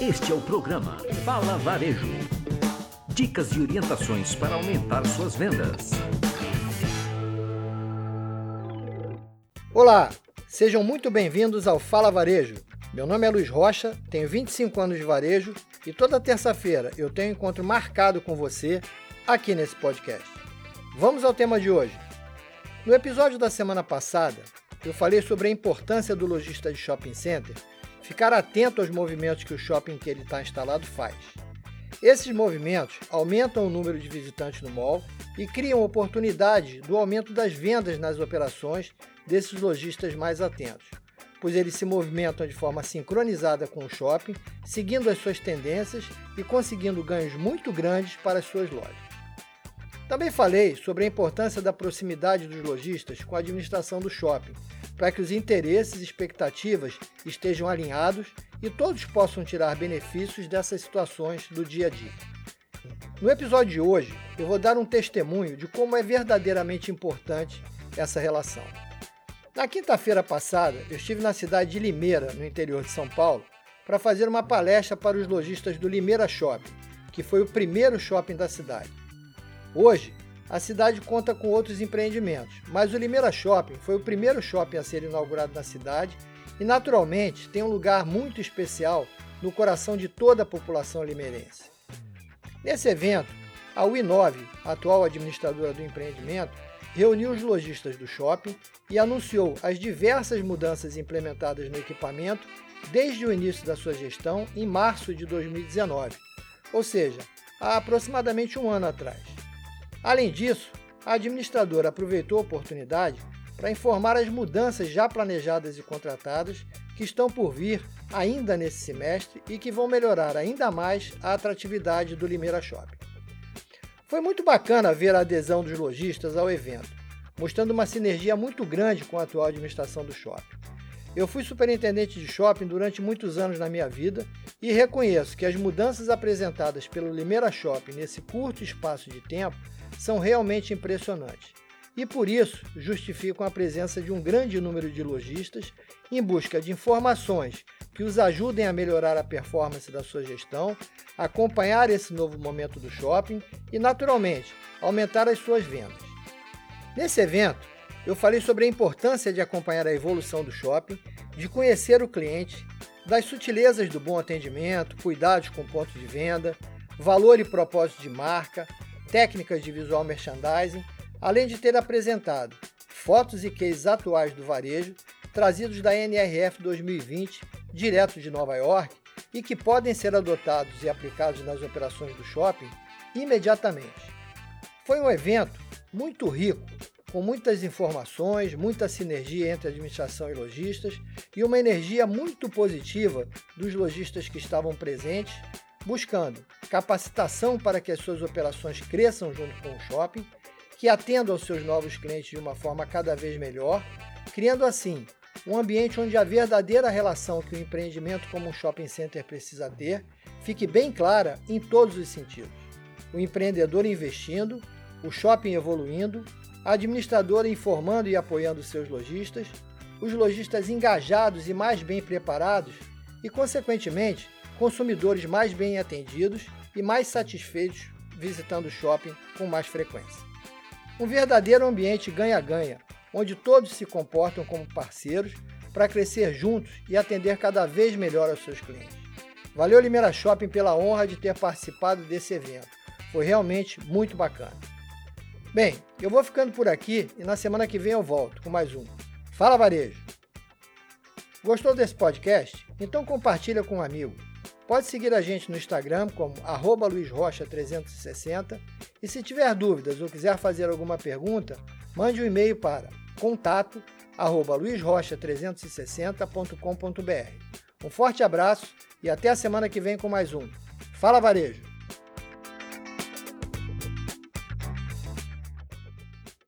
Este é o programa Fala Varejo. Dicas e orientações para aumentar suas vendas. Olá, sejam muito bem-vindos ao Fala Varejo. Meu nome é Luiz Rocha, tenho 25 anos de varejo e toda terça-feira eu tenho um encontro marcado com você aqui nesse podcast. Vamos ao tema de hoje. No episódio da semana passada, eu falei sobre a importância do lojista de shopping center ficar atento aos movimentos que o shopping que ele está instalado faz. Esses movimentos aumentam o número de visitantes no mall e criam oportunidade do aumento das vendas nas operações desses lojistas mais atentos, pois eles se movimentam de forma sincronizada com o shopping, seguindo as suas tendências e conseguindo ganhos muito grandes para as suas lojas. Também falei sobre a importância da proximidade dos lojistas com a administração do shopping, para que os interesses e expectativas estejam alinhados e todos possam tirar benefícios dessas situações do dia a dia. No episódio de hoje, eu vou dar um testemunho de como é verdadeiramente importante essa relação. Na quinta-feira passada, eu estive na cidade de Limeira, no interior de São Paulo, para fazer uma palestra para os lojistas do Limeira Shopping, que foi o primeiro shopping da cidade. Hoje, a cidade conta com outros empreendimentos, mas o Limeira Shopping foi o primeiro shopping a ser inaugurado na cidade e, naturalmente, tem um lugar muito especial no coração de toda a população limeirense. Nesse evento, a UI9, atual administradora do empreendimento, reuniu os lojistas do shopping e anunciou as diversas mudanças implementadas no equipamento desde o início da sua gestão em março de 2019, ou seja, há aproximadamente um ano atrás. Além disso, a administradora aproveitou a oportunidade para informar as mudanças já planejadas e contratadas que estão por vir ainda nesse semestre e que vão melhorar ainda mais a atratividade do Limeira Shopping. Foi muito bacana ver a adesão dos lojistas ao evento, mostrando uma sinergia muito grande com a atual administração do shopping. Eu fui superintendente de shopping durante muitos anos na minha vida e reconheço que as mudanças apresentadas pelo Limeira Shopping nesse curto espaço de tempo são realmente impressionantes e por isso justificam a presença de um grande número de lojistas em busca de informações que os ajudem a melhorar a performance da sua gestão, acompanhar esse novo momento do shopping e, naturalmente, aumentar as suas vendas. Nesse evento, eu falei sobre a importância de acompanhar a evolução do shopping, de conhecer o cliente, das sutilezas do bom atendimento, cuidados com pontos de venda, valor e propósito de marca, técnicas de visual merchandising, além de ter apresentado fotos e cases atuais do varejo trazidos da NRF 2020, direto de Nova York, e que podem ser adotados e aplicados nas operações do shopping imediatamente. Foi um evento muito rico, com muitas informações, muita sinergia entre administração e lojistas e uma energia muito positiva dos lojistas que estavam presentes buscando capacitação para que as suas operações cresçam junto com o shopping, que atendam aos seus novos clientes de uma forma cada vez melhor, criando assim um ambiente onde a verdadeira relação que o empreendimento como um shopping center precisa ter fique bem clara em todos os sentidos. O empreendedor investindo, o shopping evoluindo, a administradora informando e apoiando seus lojistas, os lojistas engajados e mais bem preparados e, consequentemente, consumidores mais bem atendidos e mais satisfeitos visitando o shopping com mais frequência. Um verdadeiro ambiente ganha-ganha, onde todos se comportam como parceiros para crescer juntos e atender cada vez melhor aos seus clientes. Valeu Limeira Shopping pela honra de ter participado desse evento. Foi realmente muito bacana. Bem, eu vou ficando por aqui e na semana que vem eu volto com mais um. Fala Varejo! Gostou desse podcast? Então compartilha com um amigo. Pode seguir a gente no Instagram como luizrocha360 e se tiver dúvidas ou quiser fazer alguma pergunta, mande um e-mail para contato luizrocha360.com.br. Um forte abraço e até a semana que vem com mais um. Fala Varejo!